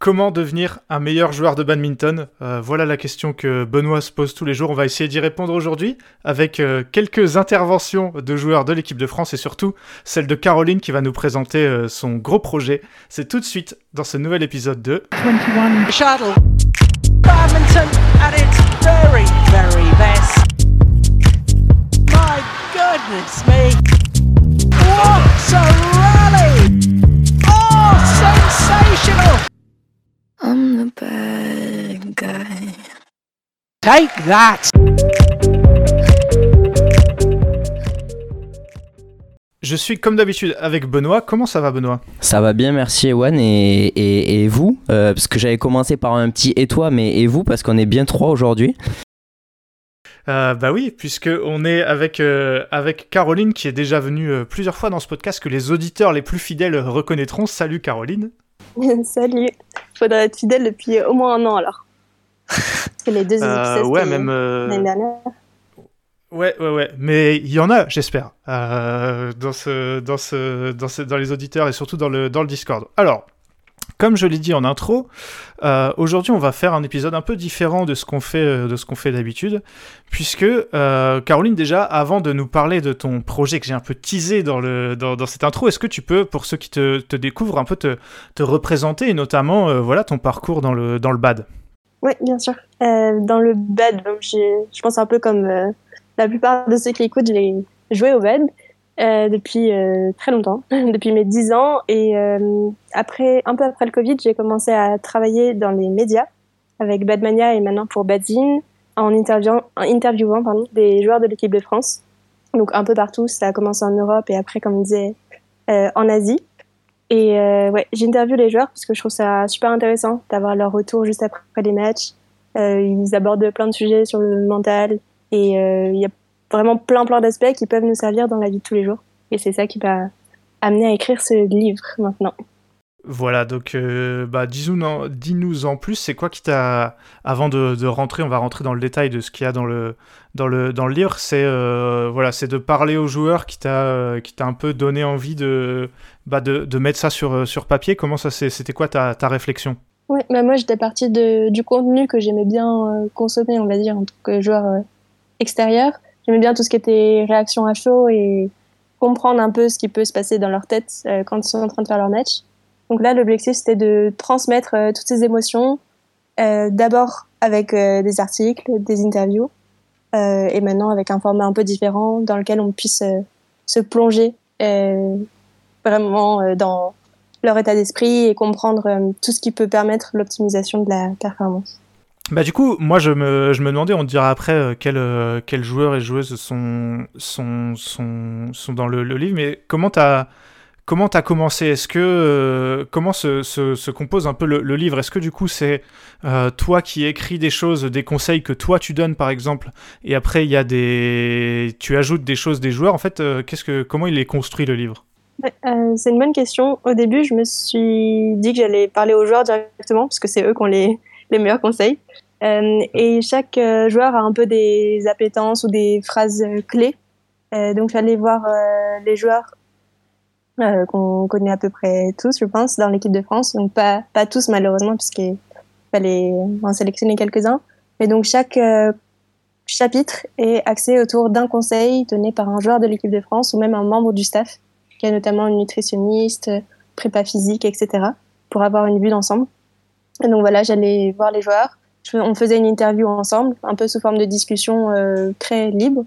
Comment devenir un meilleur joueur de badminton euh, Voilà la question que Benoît se pose tous les jours. On va essayer d'y répondre aujourd'hui avec euh, quelques interventions de joueurs de l'équipe de France et surtout celle de Caroline qui va nous présenter euh, son gros projet. C'est tout de suite dans ce nouvel épisode de 21 Shuttle. Badminton at its very, very best. My goodness me. What a rally! Oh, sensational! I'm the bad guy. Take that! Je suis comme d'habitude avec Benoît. Comment ça va, Benoît? Ça va bien, merci Ewan. Et, et, et vous? Euh, Parce que j'avais commencé par un petit et toi, mais et vous? Parce qu'on est bien trois aujourd'hui. Euh, bah oui, puisque on est avec, euh, avec Caroline qui est déjà venue euh, plusieurs fois dans ce podcast que les auditeurs les plus fidèles reconnaîtront. Salut Caroline. Salut. Faudrait être fidèle depuis au moins un an alors. C'est les deux euh, Ouais, même. Euh, l'année dernière. Ouais, ouais, ouais. Mais il y en a, j'espère, euh, dans, ce, dans, ce, dans, ce, dans les auditeurs et surtout dans le, dans le Discord. Alors, comme je l'ai dit en intro, euh, aujourd'hui on va faire un épisode un peu différent de ce qu'on fait euh, de ce qu'on fait d'habitude, puisque euh, Caroline déjà, avant de nous parler de ton projet que j'ai un peu teasé dans le dans, cette intro, est-ce que tu peux, pour ceux qui te, te découvrent, un peu te, te représenter et notamment voilà ton parcours dans le dans le bad? Oui, bien sûr. Dans le bad, je pense un peu comme la plupart de ceux qui écoutent, j'ai joué au bad. Euh, depuis euh, très longtemps, depuis mes 10 ans. Et euh, après, un peu après le Covid, j'ai commencé à travailler dans les médias avec Badmania et maintenant pour Badzine en interviewant, interviewant pardon, des joueurs de l'équipe de France. Donc un peu partout, ça a commencé en Europe et après, comme on disait, en Asie. Et ouais, j'interviewe les joueurs parce que je trouve ça super intéressant d'avoir leur retour juste après les matchs. ils abordent plein de sujets sur le mental et il y a vraiment plein plein d'aspects qui peuvent nous servir dans la vie de tous les jours. Et c'est ça qui m'a amené à écrire ce livre maintenant. Voilà, donc euh, bah, dis-nous en plus, c'est quoi qui t'a, avant de, de, rentrer, on va rentrer dans le détail de ce qu'il y a dans le, dans le, dans le livre, c'est euh, voilà, c'est de parler aux joueurs qui t'a euh, qui t'a un peu donné envie de, bah, de, de, mettre ça sur, sur papier. Comment ça c'était quoi ta, ta réflexion? Oui, bah moi j'étais partie de, du contenu que j'aimais bien consommer, on va dire, en tant que joueur extérieur. J'aimais bien tout ce qui était réaction à chaud et comprendre un peu ce qui peut se passer dans leur tête euh, quand ils sont en train de faire leur match. Donc là, l'objectif, c'était de transmettre euh, toutes ces émotions, euh, d'abord avec des articles, des interviews, et maintenant avec un format un peu différent dans lequel on puisse se plonger vraiment dans leur état d'esprit et comprendre tout ce qui peut permettre l'optimisation de la performance. Bah du coup, moi je me, demandais, on te dira après euh, quels euh, joueurs et joueuses sont, dans le, livre, mais comment t'as as commencé? Est-ce que euh, comment se, se, se, compose un peu le, livre? Est-ce que du coup c'est toi qui écris des choses, des conseils que toi tu donnes par exemple, et après il y a des tu ajoutes des choses des joueurs? En fait, comment il est construit le livre? C'est une bonne question. Au début, je me suis dit que j'allais parler aux joueurs directement parce que c'est eux qui ont les meilleurs conseils. Euh, et chaque euh, joueur a un peu des appétences ou des phrases euh, clés. donc j'allais voir les joueurs qu'on connaît à peu près tous, je pense, dans l'équipe de France. Donc pas, pas tous malheureusement, puisqu'il fallait en sélectionner quelques-uns. Mais donc chaque chapitre est axé autour d'un conseil donné par un joueur de l'équipe de France ou même un membre du staff, qui a notamment une nutritionniste, prépa physique, etc., pour avoir une vue d'ensemble. Et donc voilà, j'allais voir les joueurs. On faisait une interview ensemble, un peu sous forme de discussion euh, très libre.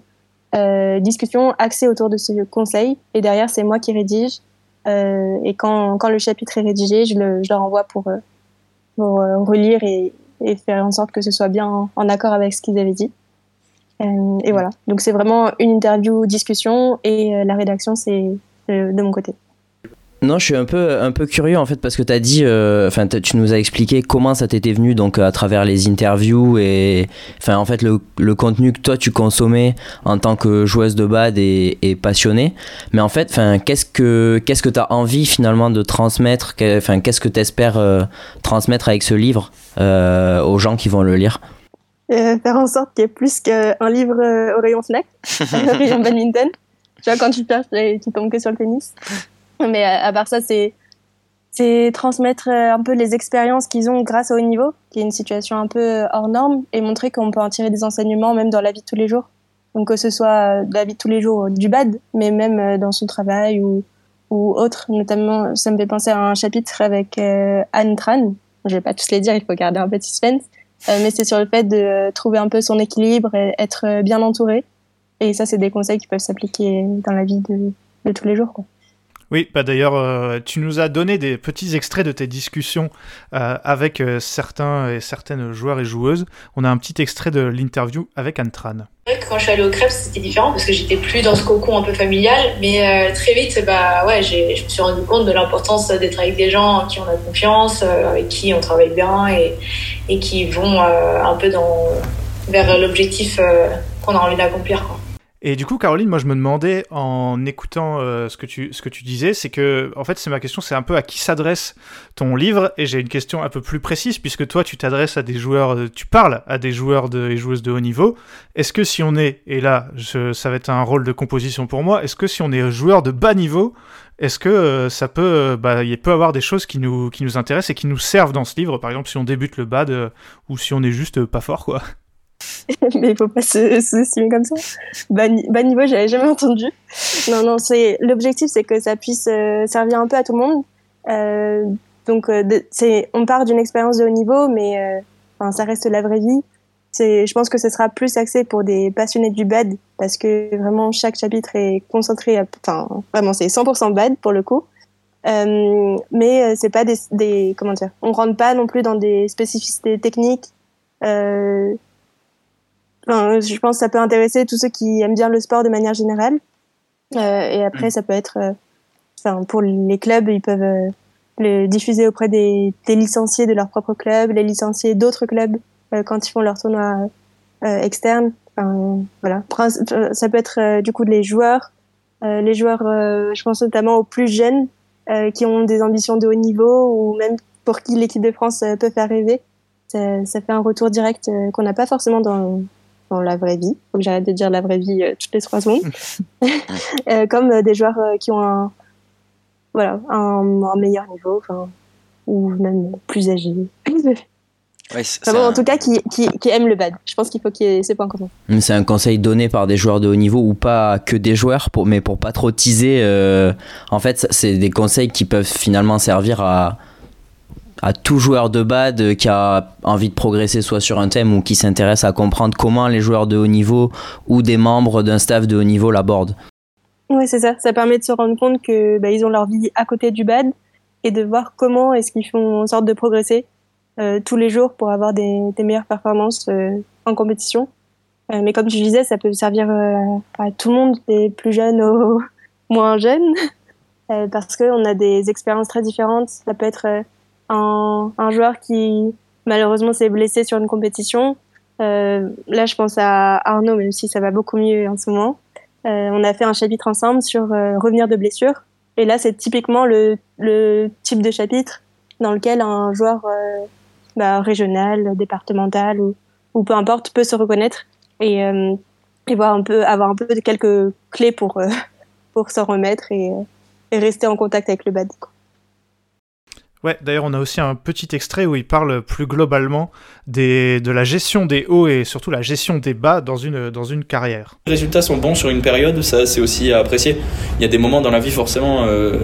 Euh, discussion axée autour de ce conseil. Et derrière, c'est moi qui rédige. Euh, et quand, quand le chapitre est rédigé, je le, je le renvoie pour, euh, pour euh, relire et, et, faire en sorte que ce soit bien en, accord avec ce qu'ils avaient dit. Euh, et voilà. Donc c'est vraiment une interview discussion et la rédaction, c'est de mon côté. Non, je suis un peu, un peu curieux en fait parce que tu as dit, euh, enfin, tu nous as expliqué comment ça t'était venu donc à travers les interviews et, enfin, en fait, le, le, contenu que toi tu consommais en tant que joueuse de bad et, et passionnée. Mais en fait, enfin, qu'est-ce que, qu'est-ce que tu as envie finalement de transmettre, enfin, qu'est-ce que tu espères euh, transmettre avec ce livre euh, aux gens qui vont le lire? Faire en sorte qu'il y ait plus qu'un livre au rayon Fnac, au rayon badminton. Tu vois, quand tu perds, tu tombes que sur le tennis. Mais à, part ça, c'est c'est transmettre un peu les expériences qu'ils ont grâce au haut niveau, qui est une situation un peu hors norme, et montrer qu'on peut en tirer des enseignements même dans la vie de tous les jours. Donc que ce soit de la vie de tous les jours du bad, mais même dans son travail ou, ou autre. Notamment, ça me fait penser à un chapitre avec Anne Tran. Je vais pas tous les dire, il faut garder un peu de suspense. mais c'est sur le fait de trouver un peu son équilibre et être bien entouré. Et ça, c'est des conseils qui peuvent s'appliquer dans la vie de, de tous les jours. Quoi. Oui, bah d'ailleurs, euh, tu nous as donné des petits extraits de tes discussions euh, avec euh, certains et certaines joueurs et joueuses. On a un petit extrait de l'interview avec Antran. Quand je suis allée au Krebs, c'était différent parce que j'étais plus dans ce cocon un peu familial, mais très vite, bah ouais, je me suis rendu compte de l'importance d'être avec des gens qui ont la confiance, avec qui on travaille bien et, et qui vont un peu dans, vers l'objectif qu'on a envie d'accomplir. Et du coup, Caroline, moi je me demandais en écoutant euh, ce, que tu, ce que tu disais, c'est que, en fait, c'est ma question, c'est un peu à qui s'adresse ton livre. Et j'ai une question un peu plus précise, puisque toi, tu t'adresses à des joueurs, euh, tu parles à des joueurs de, et joueuses de haut niveau. Est-ce que si on est, et là, ça va être un rôle de composition pour moi, est-ce que si on est joueur de bas niveau, est-ce que euh, ça peut, bah, il peut avoir des choses qui nous, qui nous intéressent et qui nous servent dans ce livre, par exemple, si on débute le bad ou si on est juste pas fort, quoi mais il faut pas se sous-estimer comme ça. Bas, niveau, j'avais jamais entendu. Non, non, c'est l'objectif, c'est que ça puisse euh, servir un peu à tout le monde. Euh, donc, euh, c'est, on part d'une expérience de haut niveau, mais enfin, ça reste la vraie vie. C'est, je pense que ce sera plus axé pour des passionnés du bad, parce que vraiment chaque chapitre est concentré, enfin, vraiment, c'est 100% bad pour le coup. Mais c'est pas des, comment dire, on rentre pas non plus dans des spécificités techniques. Je pense que ça peut intéresser tous ceux qui aiment bien le sport de manière générale. Euh, et après, mm. ça peut être, euh, enfin, pour les clubs, ils peuvent euh, le diffuser auprès des, des, licenciés de leur propre club, les licenciés d'autres clubs euh, quand ils font leur tournoi externe. Enfin, voilà. Ça peut être du coup les joueurs, les joueurs, je pense notamment aux plus jeunes qui ont des ambitions de haut niveau ou même pour qui l'équipe de France peut faire rêver. Ça, ça fait un retour direct qu'on n'a pas forcément dans, dans la vraie vie. Faut que j'arrête de dire la vraie vie euh, toutes les trois secondes. euh, comme euh, des joueurs euh, qui ont un, voilà, un, un meilleur niveau, ou même plus âgés. Ouais, bon, En tout cas, qui, qui, qui, aiment le bad. Je pense qu'il faut qu'il y ait ces points communs. C'est un conseil donné par des joueurs de haut niveau ou pas que des joueurs, pour, mais pour pas trop teaser. Euh, en fait, c'est des conseils qui peuvent finalement servir à, à tout joueur de bad qui a envie de progresser soit sur un thème ou qui s'intéresse à comprendre comment les joueurs de haut niveau ou des membres d'un staff de haut niveau l'abordent. Oui, c'est ça. Ça permet de se rendre compte que bah, ils ont leur vie à côté du bad et de voir comment est-ce qu'ils font en sorte de progresser euh, tous les jours pour avoir des, meilleures performances euh, en compétition. Euh, mais comme tu disais, ça peut servir à tout le monde, des plus jeunes aux moins jeunes, parce qu'on a des expériences très différentes. Ça peut être un, un joueur qui malheureusement s'est blessé sur une compétition. Euh, là, je pense à Arnaud, même si ça va beaucoup mieux en ce moment. Euh, on a fait un chapitre ensemble sur euh, revenir de blessure. Et là, c'est typiquement le, le, type de chapitre dans lequel un joueur euh, bah, régional, départemental ou, ou, peu importe peut se reconnaître et, euh, et voir un peu, avoir un peu de quelques clés pour, pour s'en remettre et, et, rester en contact avec le bad. Quoi. Ouais, d'ailleurs, on a aussi un petit extrait où il parle plus globalement des, de la gestion des hauts et surtout la gestion des bas dans une, dans une carrière. Les résultats sont bons sur une période, ça c'est aussi à apprécier. Il y a des moments dans la vie, forcément, euh,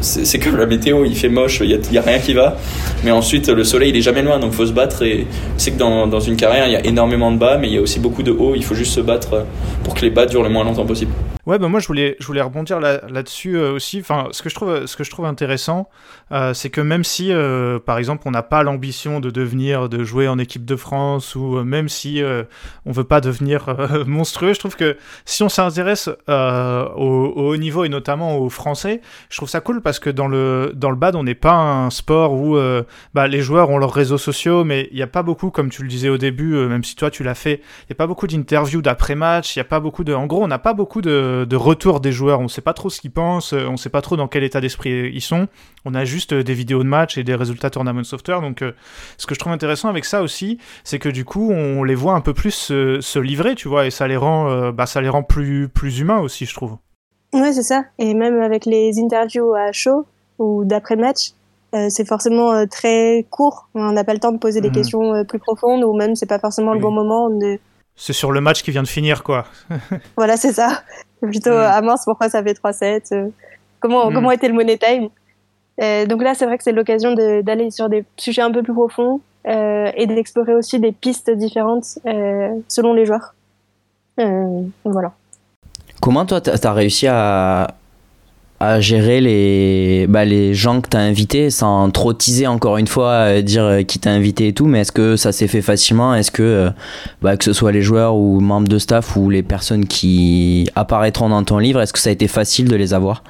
c'est comme la météo, il fait moche, il n'y a, a, rien qui va. Mais ensuite, le soleil, il est jamais loin, donc il faut se battre. Et c'est que dans, dans une carrière, il y a énormément de bas, mais il y a aussi beaucoup de hauts. Il faut juste se battre pour que les bas durent le moins longtemps possible. Ouais, bah moi je voulais, je voulais rebondir là, là-dessus euh, aussi. Enfin, ce que je trouve, ce que je trouve intéressant, euh, c'est que même si, euh, par exemple, on n'a pas l'ambition de devenir, de jouer en équipe de France, ou euh, même si euh, on veut pas devenir monstrueux, je trouve que si on s'intéresse au, au, haut niveau et notamment aux Français, je trouve ça cool parce que dans le dans le bad, on n'est pas un sport où bah, les joueurs ont leurs réseaux sociaux, mais il n'y a pas beaucoup, comme tu le disais au début, même si toi tu l'as fait, il n'y a pas beaucoup d'interviews d'après-match, il y a pas beaucoup de, en gros, on n'a pas beaucoup de de, retour des joueurs. On ne sait pas trop ce qu'ils pensent, on ne sait pas trop dans quel état d'esprit ils sont. On a juste des vidéos de match et des résultats Tournament Software. Donc, euh, ce que je trouve intéressant avec ça aussi, c'est que du coup, on les voit un peu plus se, livrer, tu vois, et ça les rend, euh, bah, ça les rend plus, plus humains aussi, je trouve. Ouais, c'est ça. Et même avec les interviews à chaud ou d'après match, c'est forcément très court. On n'a pas le temps de poser des Mhm. questions plus profondes ou même c'est pas forcément le bon moment. De... C'est sur le match qui vient de finir, quoi. Voilà, c'est ça. Plutôt, Mhm. ah mince, pourquoi ça fait 3-7 euh, comment, Mhm. comment était le money time? Euh, Donc là, c'est vrai que c'est l'occasion d'aller sur des sujets un peu plus profonds euh, et d'explorer aussi des pistes différentes euh, selon les joueurs. Euh, voilà. Comment toi, t'as as réussi à, gérer les, bah, les gens que t'as invités sans trop teaser encore une fois, euh, dire euh, qui t'a invité et tout, mais est-ce que ça s'est fait facilement? Est-ce que, euh, bah, que ce soit les joueurs ou membres de staff ou les personnes qui apparaîtront dans ton livre, est-ce que ça a été facile de les avoir?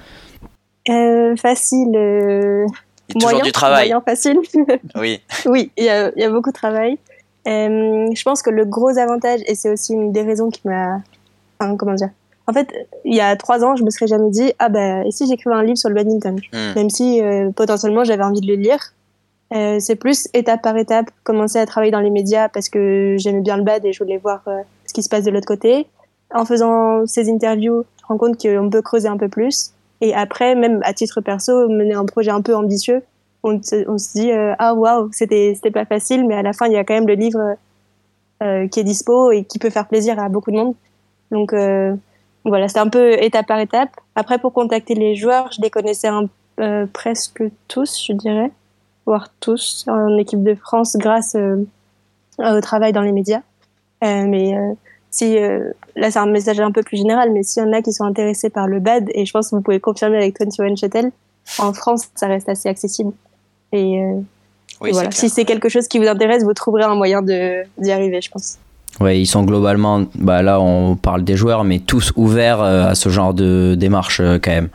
Euh, facile. euh, Toujours moyen, du travail. Moyen facile. Oui. oui, il y a, il y a beaucoup de travail. Euh, je pense que le gros avantage, et c'est aussi une des raisons qui m'a. Enfin, comment dire En fait, il y a trois ans, je me serais jamais dit Ah ben, et si j'écrivais un livre sur le badminton? Hmm. Même si euh, potentiellement j'avais envie de le lire. Euh, c'est plus étape par étape, commencer à travailler dans les médias parce que j'aimais bien le bad et je voulais voir euh, ce qui se passe de l'autre côté. En faisant ces interviews, je me rends compte qu'on peut creuser un peu plus. Et après, même à titre perso, mener un projet un peu ambitieux, on, se- dit euh, ah waouh, c'était c'était pas facile, mais à la fin il y a quand même le livre euh, qui est dispo et qui peut faire plaisir à beaucoup de monde. Donc euh, voilà, c'était un peu étape par étape. Après, pour contacter les joueurs, je les connaissais presque tous, je dirais, voire tous en équipe de France grâce au travail dans les médias. Mais si euh, là c'est un message un peu plus général, mais s'il y en a qui sont intéressés par le bad, et je pense que vous pouvez confirmer avec 21 Shuttle, en France ça reste assez accessible. Et, euh, Oui, et voilà, c'est si c'est quelque chose qui vous intéresse, vous trouverez un moyen d'y arriver, je pense. Ouais, ils sont globalement, bah là on parle des joueurs, mais tous ouverts euh, à ce genre de démarche quand même.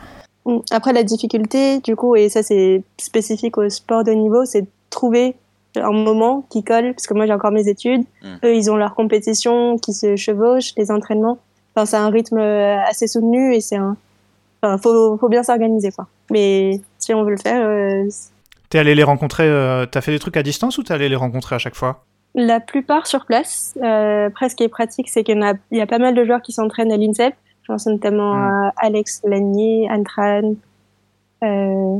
Après, la difficulté, du coup, et ça c'est spécifique au sport de niveau, c'est de trouver un moment qui colle, parce que moi j'ai encore mes études, Mm. eux ils ont leur compétition qui se chevauchent, les entraînements. Enfin, c'est un rythme euh, assez soutenu et c'est un. Enfin, faut, faut bien s'organiser, quoi. Mais si on veut le faire, euh, T'es allé les rencontrer, euh, t'as fait des trucs à distance ou t'es allé les rencontrer à chaque fois? La plupart sur place. Euh, après, ce qui est pratique, c'est qu'il y, a- il y a pas mal de joueurs qui s'entraînent à l'INSEP. Je pense notamment Mm. à Alex Lanier, Anne Tran. Euh...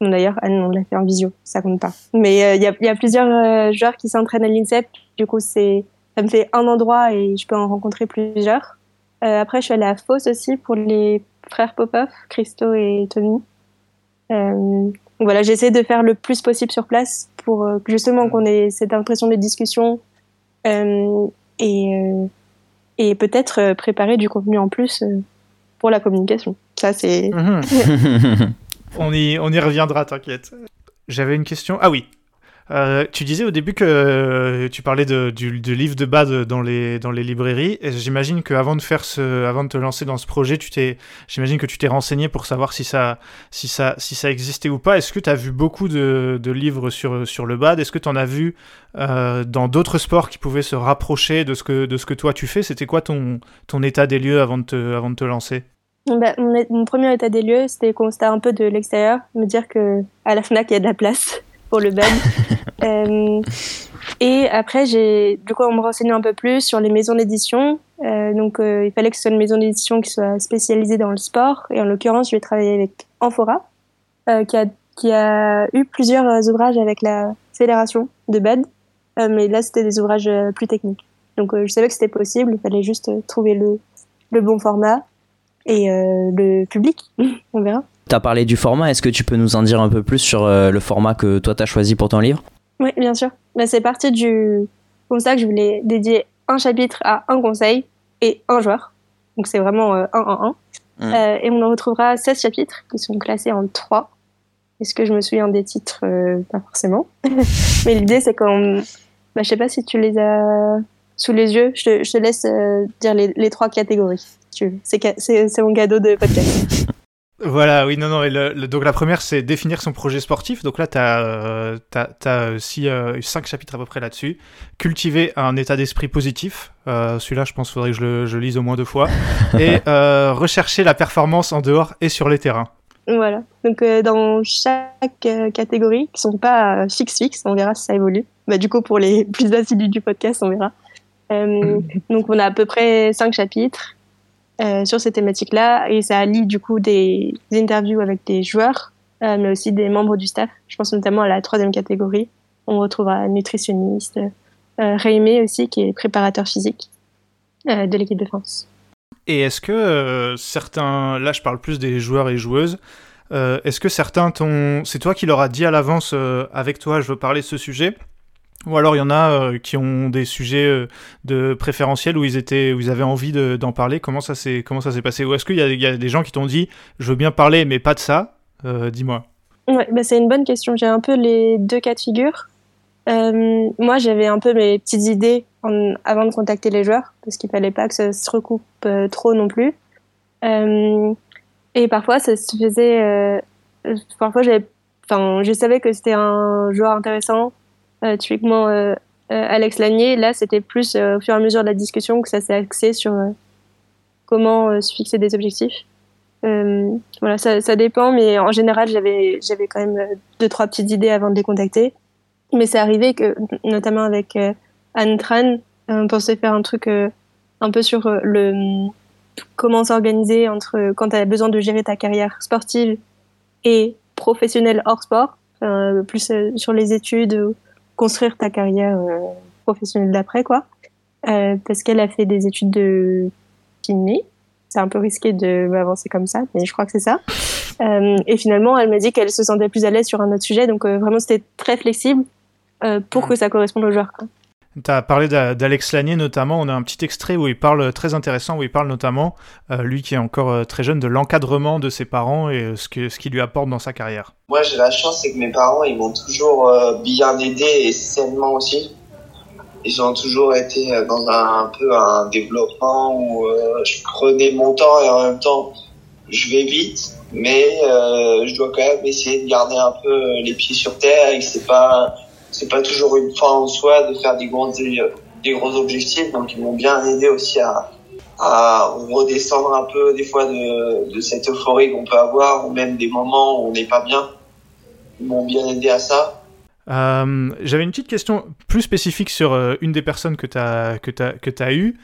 D'ailleurs, Anne, on l'a fait en visio, ça compte pas. Mais euh, il y, a, il y a plusieurs euh, joueurs qui s'entraînent à l'INSEP. Du coup, c'est ça me fait un endroit et je peux en rencontrer plusieurs. Euh, après, je suis allée à Fos aussi pour les frères Popov, Christo et Tony. Euh, voilà, j'essaie de faire le plus possible sur place pour euh, justement qu'on ait cette impression de discussion euh, et, et peut-être préparer du contenu en plus pour la communication. Ça, c'est. on, y, reviendra, t'inquiète. J'avais une question. Ah oui. Euh, tu disais au début que euh, tu parlais de, du, du livre de bad dans les, librairies. J'imagine qu'avant de de te lancer dans ce projet, tu t'es, j'imagine que tu t'es renseigné pour savoir si ça, existait ou pas. Est-ce que tu as vu beaucoup de, de livres sur, le bad? Est-ce que tu en as vu euh, dans d'autres sports qui pouvaient se rapprocher de ce que, de toi tu fais? C'était quoi ton, état des lieux de avant de te lancer? Bah, mon, premier état des lieux, c'était constater un peu de l'extérieur, me dire que à la Fnac il y a de la place pour le bad. Euh, et après, j'ai du coup on me renseignait un peu plus sur les maisons d'édition. Euh, donc, euh, il fallait que ce soit une maison d'édition qui soit spécialisée dans le sport. Et en l'occurrence, je vais travailler avec Amphora, euh, qui a qui a eu plusieurs ouvrages avec la fédération de bad. Euh, mais là, c'était des ouvrages plus techniques. Donc, je savais que c'était possible. Il fallait juste trouver le le bon format et euh, le public. On verra. T'as parlé du format, est-ce que tu peux nous en dire un peu plus sur euh, le format que toi t'as choisi pour ton livre? Oui, bien sûr. Bah, c'est parti du constat que je voulais dédier un chapitre à un conseil et un joueur. Donc c'est vraiment euh, un en un. Mm. Euh, et on en retrouvera 16 chapitres qui sont classés en 3. Est-ce que je me souviens des titres? Euh, Pas forcément. Mais l'idée c'est qu'on... Bah, je sais pas si tu les as sous les yeux. Je te, je te laisse euh, dire les, les trois catégories. si tu veux. C'est mon cadeau de podcast. Voilà, oui, non, non. et le- le- donc la première, c'est définir son projet sportif. Donc là, tu as, six, euh, cinq chapitres à peu près là-dessus. Cultiver un état d'esprit positif. Euh, Celui-là, je pense qu'il faudrait que je le je lise au moins deux fois. Et euh, rechercher la performance en dehors et sur les terrains. Voilà. Donc euh, dans chaque euh, catégorie, qui sont pas euh, fixe fixe, on verra si ça évolue. Bah du coup pour les plus assidus du podcast, on verra. Euh, donc on a à peu près cinq chapitres euh, sur ces thématiques-là et ça allie du coup des, interviews avec des joueurs mais aussi des membres du staff. Je pense notamment à la troisième catégorie. On retrouvera nutritionniste, euh, aussi, qui est préparateur physique de l'équipe de France. Et est-ce que certains, là je parle plus des joueurs et joueuses, est-ce que certains c'est toi qui leur as dit à l'avance, avec toi je veux parler de ce sujet ou alors il y en a euh, qui ont des sujets euh, de préférentiels où ils étaient, où ils avaient envie d'en parler. Comment ça s'est comment ça s'est passé? Ou est-ce qu'il y, y, a des gens qui t'ont dit je veux bien parler mais pas de ça? Euh, Dis-moi. Ouais, bah c'est une bonne question. J'ai un peu les deux cas de figure. moi, j'avais un peu mes petites idées avant de contacter les joueurs parce qu'il fallait pas que ça se recoupe trop non plus. et parfois, ça se faisait. parfois, j'avais, enfin, je savais que c'était un joueur intéressant euh, typiquement euh, euh, Alex Lanier, là, c'était plus au fur et à mesure de la discussion que ça s'est axé sur comment se fixer des objectifs. voilà, ça, ça, dépend, mais en général, j'avais, j'avais quand même deux, trois petites idées avant de les contacter. Mais c'est arrivé que, notamment avec Anne Tran, on pensait faire un truc un peu sur le comment s'organiser entre quand tu as besoin de gérer ta carrière sportive et professionnelle hors sport, plus sur les études construire ta carrière euh, professionnelle d'après, quoi. Euh, parce qu'elle a fait des études de kiné. C'est un peu risqué de m'avancer comme ça, mais je crois que c'est ça. Euh, et finalement, elle m'a dit qu'elle se sentait plus à l'aise sur un autre sujet, donc vraiment c'était très flexible pour que ça corresponde aux joueurs. Quoi. Tu as parlé d'Alex Lanier notamment, on a un petit extrait où il parle euh, très intéressant, où il parle notamment, euh, lui qui est encore euh, très jeune, de l'encadrement de ses parents et ce qu'il ce lui apporte dans sa carrière. Moi j'ai la chance, c'est que mes parents ils m'ont toujours bien aidé et sainement aussi. Ils ont toujours été dans un, peu un développement où je prenais mon temps et en même temps je vais vite, mais je dois quand même essayer de garder un peu les pieds sur terre et que c'est pas c'est pas toujours une fin en soi de faire des gros, des gros objectifs. Donc, ils m'ont bien aidé aussi à, à redescendre un peu des fois de, cette euphorie qu'on peut avoir ou même des moments où on n'est pas bien. Ils m'ont bien aidé à ça. Euh, J'avais une petite question plus spécifique sur euh, une des personnes que tu as, que as, que as eues.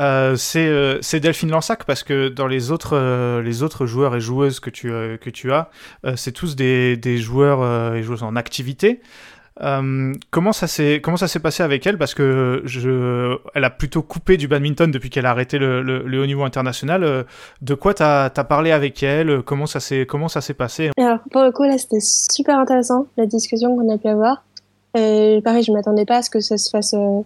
Euh, euh c'est Delphine Lansac parce que dans les autres, euh, les autres joueurs et joueuses que tu, que tu as, c'est tous des, des joueurs et joueuses en activité. Euh, comment ça s'est comment ça s'est passé avec elle? Parce que je elle a plutôt coupé du badminton depuis qu'elle a arrêté le, le, haut niveau international. Euh, de quoi t'as as parlé avec elle? Comment ça s'est comment ça s'est passé? Alors pour le coup là c'était super intéressant la discussion qu'on a pu avoir. Et pareil je m'attendais pas à ce que ça se fasse euh,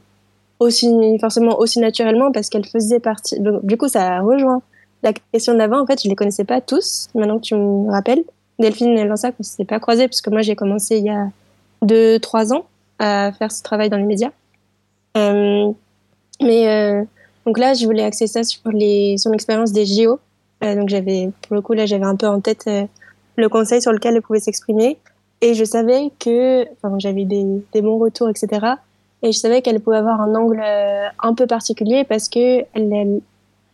aussi forcément aussi naturellement parce qu'elle faisait partie. Du coup ça rejoint la question d'avant. En fait je les connaissais pas tous. Maintenant que tu me rappelles, Delphine et Lansac on s'est pas croisés parce que moi j'ai commencé il y a de trois ans à faire ce travail dans les médias. Euh, mais euh, donc là, je voulais axer ça sur les son expérience des JO. Euh, donc j'avais pour le coup là, j'avais un peu en tête le conseil sur lequel elle pouvait s'exprimer et je savais que enfin, j'avais des, des bons retours, etc. Et je savais qu'elle pouvait avoir un angle un peu particulier parce que elle,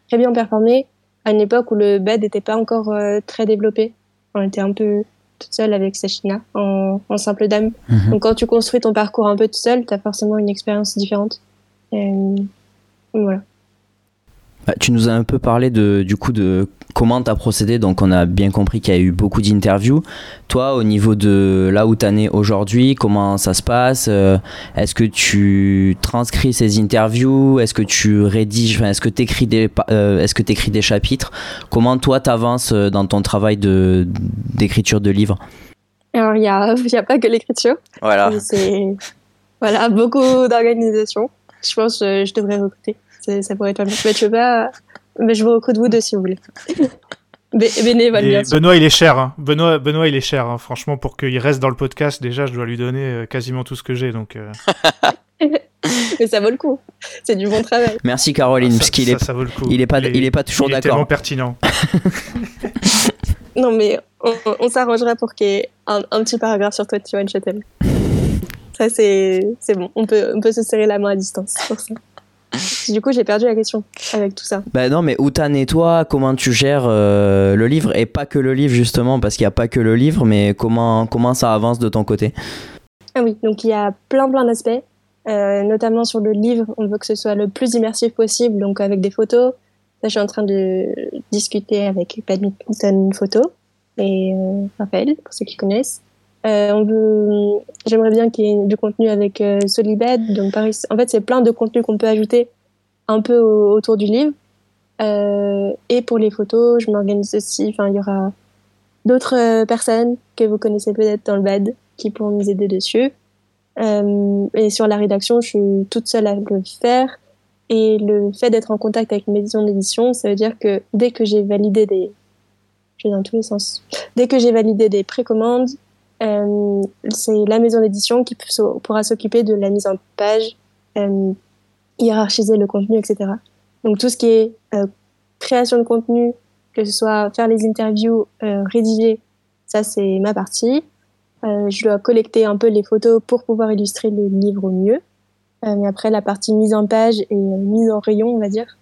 très bien performé à une époque où le bed n'était pas encore très développé. On était un peu toute seule avec Sachina en, en simple dame. Mhm. Donc quand tu construis ton parcours un peu tout seul, tu as forcément une expérience différente. voilà. Bah, tu nous as un peu parlé de, du coup de comment tu as procédé, donc on a bien compris qu'il y a eu beaucoup d'interviews. Toi, au niveau de là où tu es aujourd'hui, comment ça se passe? Euh, Est-ce que tu transcris ces interviews? Est-ce que tu rédiges? Est-ce que tu écris, des, euh, est-ce que écris des chapitres? Comment toi tu avances euh, dans ton travail de, d'écriture de livres? Alors, il n'y a, y a pas que l'écriture. Voilà. C'est voilà, beaucoup d'organisation. Je pense que je devrais recruter ça pourrait être Mais tu veux pas Mais je vous recrute vous deux si vous voulez. bénévole, bien sûr. Benoît, il est cher. Hein. Benoît, Benoît, il est cher. Hein. Franchement, pour qu'il reste dans le podcast, déjà, je dois lui donner euh, quasiment tout ce que j'ai. Donc. Euh. mais ça vaut le coup. C'est du bon travail. Merci Caroline, parce qu'il est, ça, vaut le coup. il est pas, il est, pas toujours d'accord. Il est tellement pertinent. non mais on, on s'arrangera pour qu'il y ait un, un, petit paragraphe sur toi, tu vois, je t'aime. Ça c'est, c'est bon. On peut, on peut se serrer la main à distance pour ça. Du coup, j'ai perdu la question avec tout ça. Bah non, mais où t'en es toi Comment tu gères euh, le livre? Et pas que le livre, justement, parce qu'il n'y a pas que le livre, mais comment, comment ça avance de ton côté? Ah oui, donc il y a plein plein d'aspects. Euh, notamment sur le livre, on veut que ce soit le plus immersif possible, donc avec des photos. Là, je suis en train de discuter avec Badminton Photo. et Raphaël, pour ceux qui connaissent. On veut, j'aimerais bien qu'il y ait du contenu avec Solibed. Donc, Paris, en fait, c'est plein de contenus qu'on peut ajouter un peu autour du livre. et pour les photos, je m'organise aussi. Enfin, il y aura d'autres personnes que vous connaissez peut-être dans le BAD qui pourront nous aider dessus. Euh, et sur la rédaction, je suis toute seule à le faire. Et le fait d'être en contact avec une maison d'édition, ça veut dire que dès que j'ai validé des, je vais dans tous les sens, dès que j'ai validé des précommandes, euh, c'est la maison d'édition qui pourra s'occuper de la mise en page, euh, hiérarchiser le contenu, etc. Donc tout ce qui est euh, création de contenu, que ce soit faire les interviews, rédiger, ça c'est ma partie. Je dois collecter un peu les photos pour pouvoir illustrer le livre au mieux. Mais après, la partie mise en page et mise en rayon, on va dire,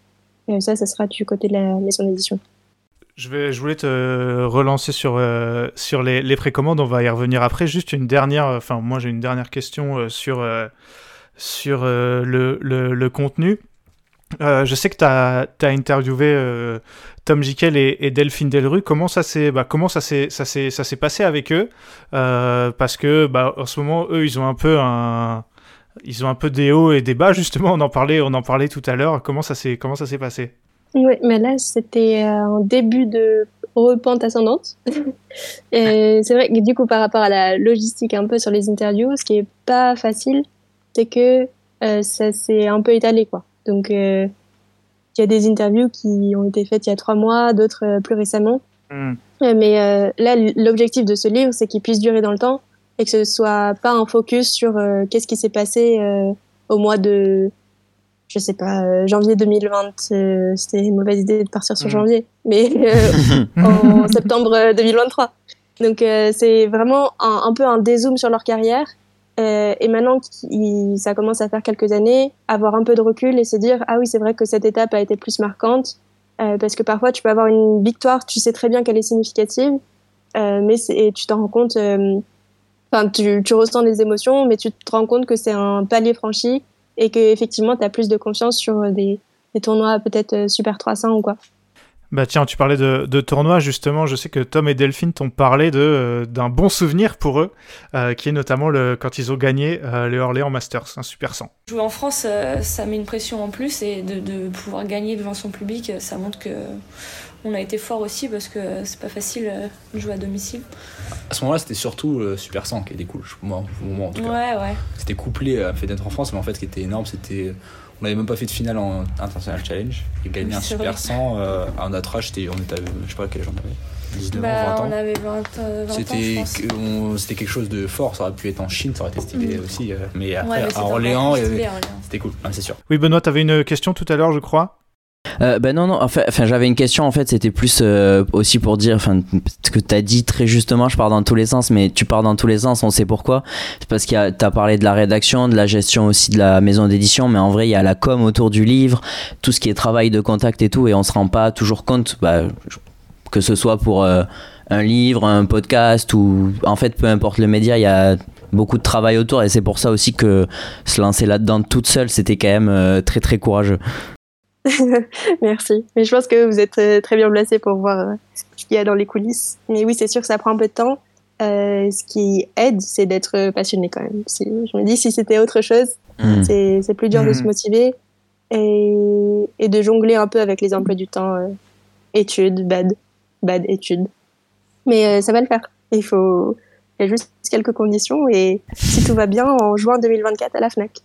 ça, ça sera du côté de la maison d'édition. Je, voulais te relancer sur, sur les, précommandes, on va y revenir après. Juste une dernière, enfin moi j'ai une dernière question sur, sur le, contenu. Euh, je sais que tu as, interviewé euh, Tom Jikel et, Delphine Delru. Comment ça s'est bah, ça s'est passé avec eux? Euh, Parce que bah, en ce moment, eux, ils ont un peu des hauts et des bas justement. On en parlait on en parlait tout à l'heure. Comment ça s'est passé? Oui, mais là c'était un début de repente ascendante. et c'est vrai que du coup par rapport à la logistique un peu sur les interviews, ce qui est pas facile, c'est que ça s'est un peu étalé quoi. Donc, euh, il y a des interviews qui ont été faites il y a trois mois, d'autres euh, plus récemment. Euh, mais là, l'objectif de ce livre, c'est qu'il puisse durer dans le temps et que ce soit pas un focus sur qu'est-ce qui s'est passé au mois de, je sais pas, janvier 2020. C'était une mauvaise idée de partir sur hmm. janvier, mais en septembre 2023. Donc c'est vraiment un, un, peu un dézoom sur leur carrière euh, et maintenant ça commence à faire quelques années, avoir un peu de recul et se dire ah oui c'est vrai que cette étape a été plus marquante euh, parce que parfois tu peux avoir une victoire, tu sais très bien qu'elle est significative, euh, mais tu t'en rends compte, enfin tu, tu, ressens des émotions, mais tu te rends compte que c'est un palier franchi et que effectivement tu as plus de confiance sur des, des tournois peut-être Super 300 ou quoi. Bah tiens, tu parlais de, de tournoi justement. Je sais que Tom et Delphine t'ont parlé de euh, d'un bon souvenir pour eux, euh, qui est notamment le quand ils ont gagné euh, les Orléans Masters, un super 100. Jouer en France, ça met une pression en plus et de, de, pouvoir gagner devant son public, ça montre que on a été fort aussi parce que c'est pas facile de jouer à domicile. À ce moment-là, c'était surtout le Super 100 qui était cool, moi, au moment en tout cas. Ouais, ouais. C'était couplé à fait d'être en France, mais en fait, ce qui était énorme, c'était on n'avait même pas fait de finale en International Challenge. Et gagné un Super 100 euh, à notre âge, on était, je sais pas quel âge on avait. 19 bah, ans, 20 ans. On avait 20, euh, 20 c'était, ans. C'était quelque chose de fort, ça aurait pu être en Chine, ça aurait été stylé mm. aussi. Euh, mais après, à Orléans, c'était cool, c'est sûr. Oui, Benoît, tu avais une question tout à l'heure, je crois euh, ben non, non, enfin, j'avais une question en fait, c'était plus euh, aussi pour dire, enfin, ce que tu as dit très justement, je pars dans tous les sens, mais tu pars dans tous les sens, on sait pourquoi. C'est parce que tu as parlé de la rédaction, de la gestion aussi de la maison d'édition, mais en vrai, il y a la com autour du livre, tout ce qui est travail de contact et tout, et on se rend pas toujours compte, bah, que ce soit pour euh, un livre, un podcast, ou en fait, peu importe le média, il y a beaucoup de travail autour, et c'est pour ça aussi que se lancer là-dedans toute seule, c'était quand même très très courageux. Merci. Mais je pense que vous êtes euh, très bien placé pour voir euh, ce qu'il y a dans les coulisses. Mais oui, c'est sûr que ça prend un peu de temps. Euh, ce qui aide, c'est d'être passionné quand même. Si, je me dis, si c'était autre chose, hmm. c'est plus dur de se hmm. motiver et, et, de jongler un peu avec les emplois du temps. études, bad, bad, études. Mais ça va le faire. Il faut. Il y a juste quelques conditions et si tout va bien, en juin 2024 à la FNAC.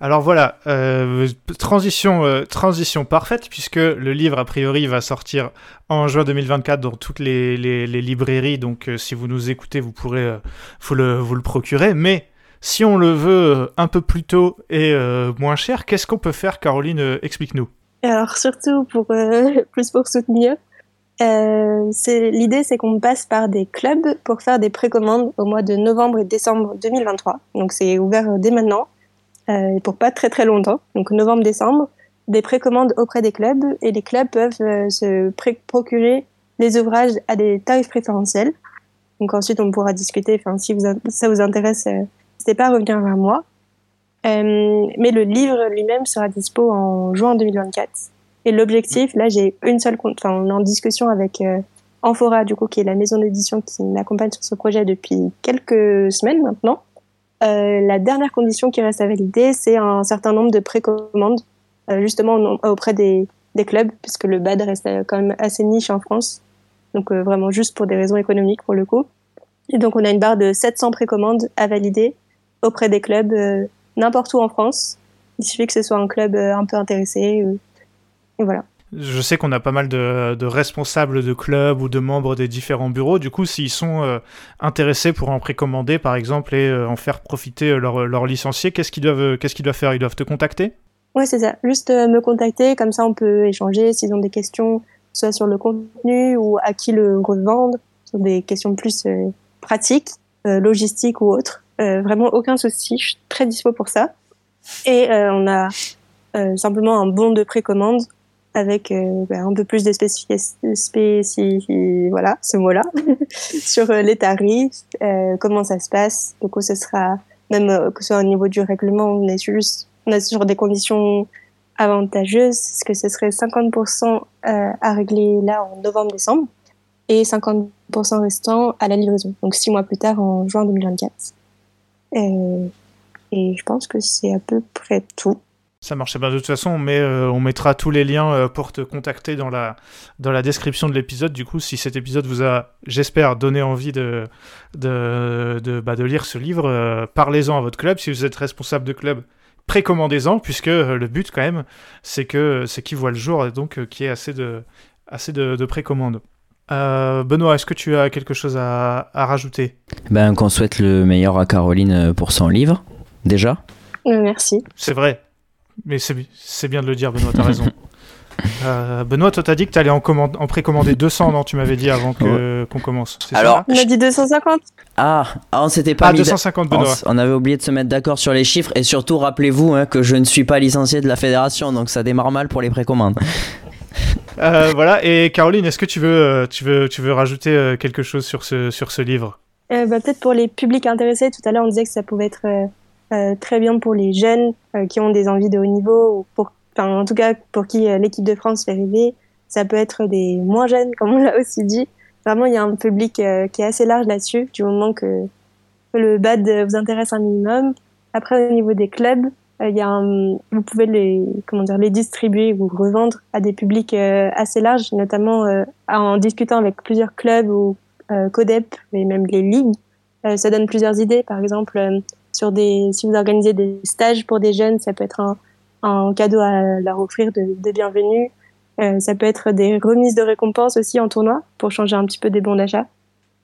Alors voilà, euh, transition, euh, transition parfaite puisque le livre a priori va sortir en juin 2024 dans toutes les, librairies. Donc euh, si vous nous écoutez, vous pourrez vous le, procurer. Mais si on le veut un peu plus tôt et moins cher, qu'est-ce qu'on peut faire, Caroline Explique-nous. Alors surtout pour plus pour soutenir, l'idée c'est qu'on passe par des clubs pour faire des précommandes au mois de novembre et décembre 2023. Donc c'est ouvert dès maintenant euh, pour pas très très longtemps, donc novembre-décembre, des précommandes auprès des clubs et les clubs peuvent euh, se procurer les ouvrages à des tarifs préférentiels. Donc ensuite on pourra discuter, enfin si ça vous intéresse, euh, n'hésitez pas à revenir vers moi. Euh, mais le livre lui-même sera dispo en juin 2024. Et l'objectif, là j'ai une seule, enfin on est en discussion avec Amphora, du coup, qui est la maison d'édition qui m'accompagne sur ce projet depuis quelques semaines maintenant. Euh, la dernière condition qui reste à valider, c'est un certain nombre de précommandes, euh, justement auprès des, des, clubs, puisque le BAD reste quand même assez niche en France. Donc euh, vraiment juste pour des raisons économiques pour le coup. Et donc on a une barre de 700 précommandes à valider auprès des clubs n'importe où en France. Il suffit que ce soit un club un peu intéressé. et voilà. Je sais qu'on a pas mal de, responsables de clubs ou de membres des différents bureaux. Du coup, s'ils sont euh, intéressés pour en précommander, par exemple, et euh, en faire profiter leurs leur licenciés, qu'est-ce qu'ils doivent, qu'est-ce doivent faire? Ils doivent te contacter? Ouais, c'est ça. Juste euh, me contacter, comme ça on peut échanger s'ils ont des questions, soit sur le contenu ou à qui le revendre, sur des questions plus pratiques, logistiques ou autres. vraiment aucun souci, je suis très dispo pour ça. Et on a simplement un bon de précommande avec euh, ben, un peu plus de spécificité, voilà, ce mot-là, sur euh, les tarifs, euh, comment ça se passe. Donc, ce sera, même que ce soit au niveau du règlement, on est, juste, on est sur des conditions avantageuses, parce que ce serait 50% à régler là en novembre-décembre et 50% restant à la livraison, donc six mois plus tard en juin 2024. et je pense que c'est à peu près tout. Ça marche bien. De toute façon, on, met, euh, on mettra tous les liens euh, pour te contacter dans la, dans la description de l'épisode. Du coup, si cet épisode vous a, j'espère, donné envie de, de, de, bah, de lire ce livre, euh, parlez-en à votre club. Si vous êtes responsable de club, précommandez-en, puisque le but, quand même, c'est que c'est qu'il voit le jour et donc qu'il y ait assez de, assez de, de précommandes. Benoît, est-ce que tu as quelque chose à, à rajouter? Ben, qu'on souhaite le meilleur à Caroline pour son livre, déjà. merci. C'est vrai. Mais c'est bien de le dire, Benoît, t'as raison. Euh, Benoît, toi, t'as dit que t'allais en, en précommander 200, non Tu m'avais dit avant qu'on commence. Alors, on a dit 250. Ah, ah on s'était pas ah, 250, Benoît. On, avait oublié de se mettre d'accord sur les chiffres et surtout, rappelez-vous hein, que je ne suis pas licencié de la fédération, donc ça démarre mal pour les précommandes. Euh, voilà. Et Caroline, est-ce que tu veux, euh, tu veux, tu veux rajouter quelque chose sur ce, sur ce livre? Bah, Peut-être pour les publics intéressés. Tout à l'heure, on disait que ça pouvait être euh, très bien pour les jeunes euh, qui ont des envies de haut niveau, ou pour, en tout cas pour qui euh, l'équipe de France fait rêver. Ça peut être des moins jeunes, comme on l'a aussi dit. Vraiment, il y a un public qui est assez large là-dessus, du moment que, le bad vous intéresse un minimum. Après, au niveau des clubs, il y a un, vous pouvez les, comment dire, les distribuer ou revendre à des publics assez larges, notamment en discutant avec plusieurs clubs ou CODEP et même les ligues. ça donne plusieurs idées. Par exemple, sur des, si vous organisez des stages pour des jeunes, ça peut être un, un cadeau à leur offrir de, de bienvenue. Euh, ça peut être des remises de récompenses aussi en tournoi pour changer un petit peu des bons d'achat.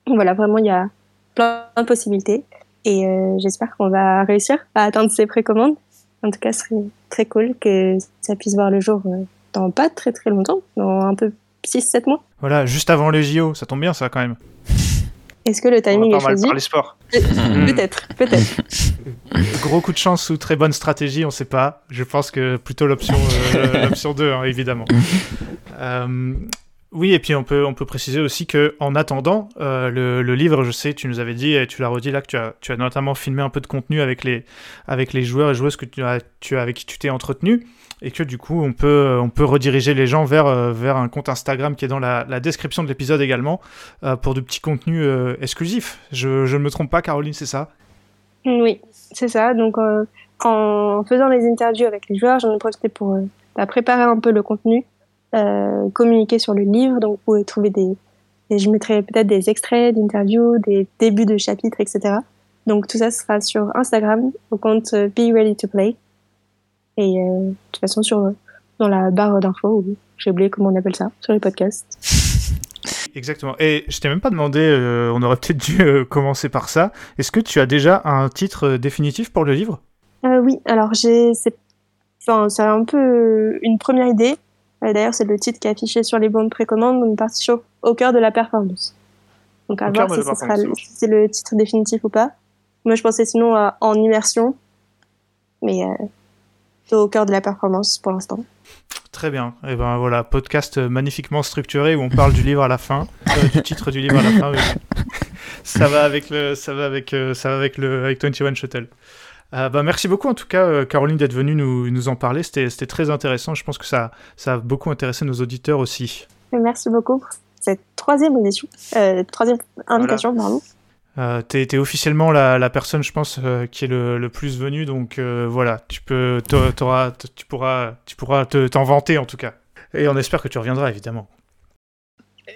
Voilà, vraiment, il y a plein de possibilités. Et euh, j'espère qu'on va réussir à atteindre ces précommandes. En tout cas, ce serait très cool que ça puisse voir le jour euh, dans pas très très longtemps, dans un peu 6-7 mois. Voilà, juste avant les JO, ça tombe bien ça quand même. Est-ce que le timing est choisi par les sports. Peut-être, peut-être. Gros coup de chance ou très bonne stratégie, on ne sait pas. Je pense que plutôt l'option euh, l'option 2, hein, évidemment. Euh, oui, et puis on peut, on peut préciser aussi que en attendant, euh, le, le, livre, je sais, tu nous avais dit, et tu l'as redit là, que tu as, tu as notamment filmé un peu de contenu avec les, avec les joueurs et joueuses que tu as, tu as, avec qui tu t'es entretenu et que du coup on peut, on peut rediriger les gens vers, euh, vers un compte Instagram qui est dans la, la description de l'épisode également euh, pour de petits contenus euh, exclusifs. Je, ne me trompe pas, Caroline, c'est ça? Oui, c'est ça. Donc en faisant les interviews avec les joueurs, j'en ai profité pour bah, préparer un peu le contenu, communiquer sur le livre. Donc vous trouver des, je mettrai peut-être des extraits d'interviews, des débuts de chapitres, etc. Donc tout ça sera sur Instagram au compte Be Ready to Play. Et euh, de toute façon, sur, dans la barre d'infos, j'ai oublié comment on appelle ça, sur les podcasts. Exactement. Et je t'ai même pas demandé, euh, on aurait peut-être dû euh, commencer par ça. Est-ce que tu as déjà un titre définitif pour le livre? Oui, alors j'ai, c'est, enfin, c'est un peu une première idée. D'ailleurs, c'est le titre qui est affiché sur les bons de précommande, une partie au cœur de la performance. Donc à voir si c'est le titre définitif ou pas. Moi, je pensais sinon en immersion, mais au cœur de la performance pour l'instant. Très bien. Et eh ben voilà, podcast magnifiquement structuré où on parle du livre à la fin, euh, du titre du livre à la fin. ça va avec le, ça va avec, euh, ça va avec le, avec 21 Shuttle. Euh, bah, merci beaucoup en tout cas, Caroline, d'être venue nous, nous en parler. C'était très intéressant. Je pense que ça, ça a beaucoup intéressé nos auditeurs aussi. Merci beaucoup pour cette troisième édition, euh, troisième invitation, pardon. Euh, t'es, es officiellement la, la, personne, je pense, euh, qui est le, le, plus venue, donc euh, voilà, tu peux, t'auras, tu pourras, tu pourras te, t'en vanter en tout cas. Et on espère que tu reviendras évidemment.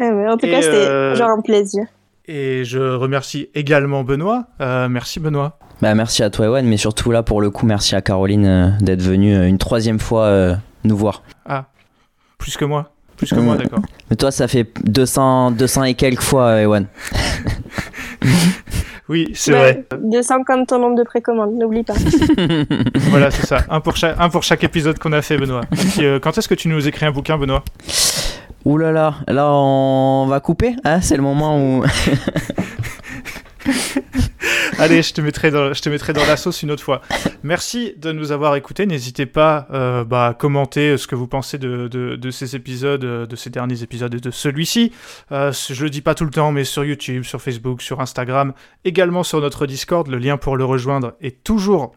en tout cas, c'était genre un plaisir. Et je remercie également Benoît. merci Benoît. Bah, merci à toi Ewan, mais surtout là pour le coup, merci à Caroline d'être venue une troisième fois nous voir. Ah, plus que moi. Plus que moi, d'accord. Mais toi, ça fait 200, 200 et quelques fois, Ewan. oui, c'est vrai. 200 comme ton nombre de précommandes, n'oublie pas. voilà, c'est ça. Un pour, chaque, un pour chaque épisode qu'on a fait, Benoît. Euh, quand est-ce que tu nous écris un bouquin, Benoît? Ouh là là, là on va couper, hein? C'est le moment où... Allez, je te mettrai dans, je te mettrai dans la sauce une autre fois. Merci de nous avoir écoutés. N'hésitez pas euh, bah, à commenter ce que vous pensez de, de, de, ces épisodes, de ces derniers épisodes et de celui-ci. Euh, je le dis pas tout le temps, mais sur YouTube, sur Facebook, sur Instagram, également sur notre Discord. Le lien pour le rejoindre est toujours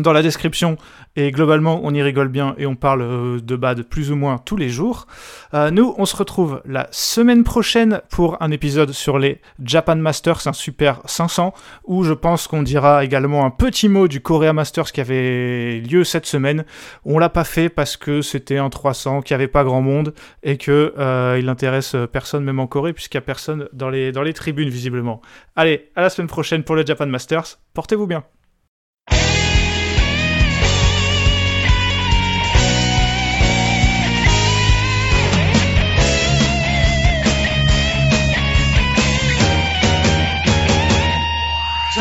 dans la description et globalement on y rigole bien et on parle euh, de bad plus ou moins tous les jours. Euh, nous on se retrouve la semaine prochaine pour un épisode sur les Japan Masters, un super 500 où je pense qu'on dira également un petit mot du Korea Masters qui avait lieu cette semaine. On l'a pas fait parce que c'était un 300, qu'il n'y avait pas grand monde et que euh, il intéresse personne même en Corée puisqu'il n'y a personne dans les, dans les tribunes visiblement. Allez, à la semaine prochaine pour le Japan Masters. Portez-vous bien.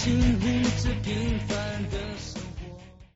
to me.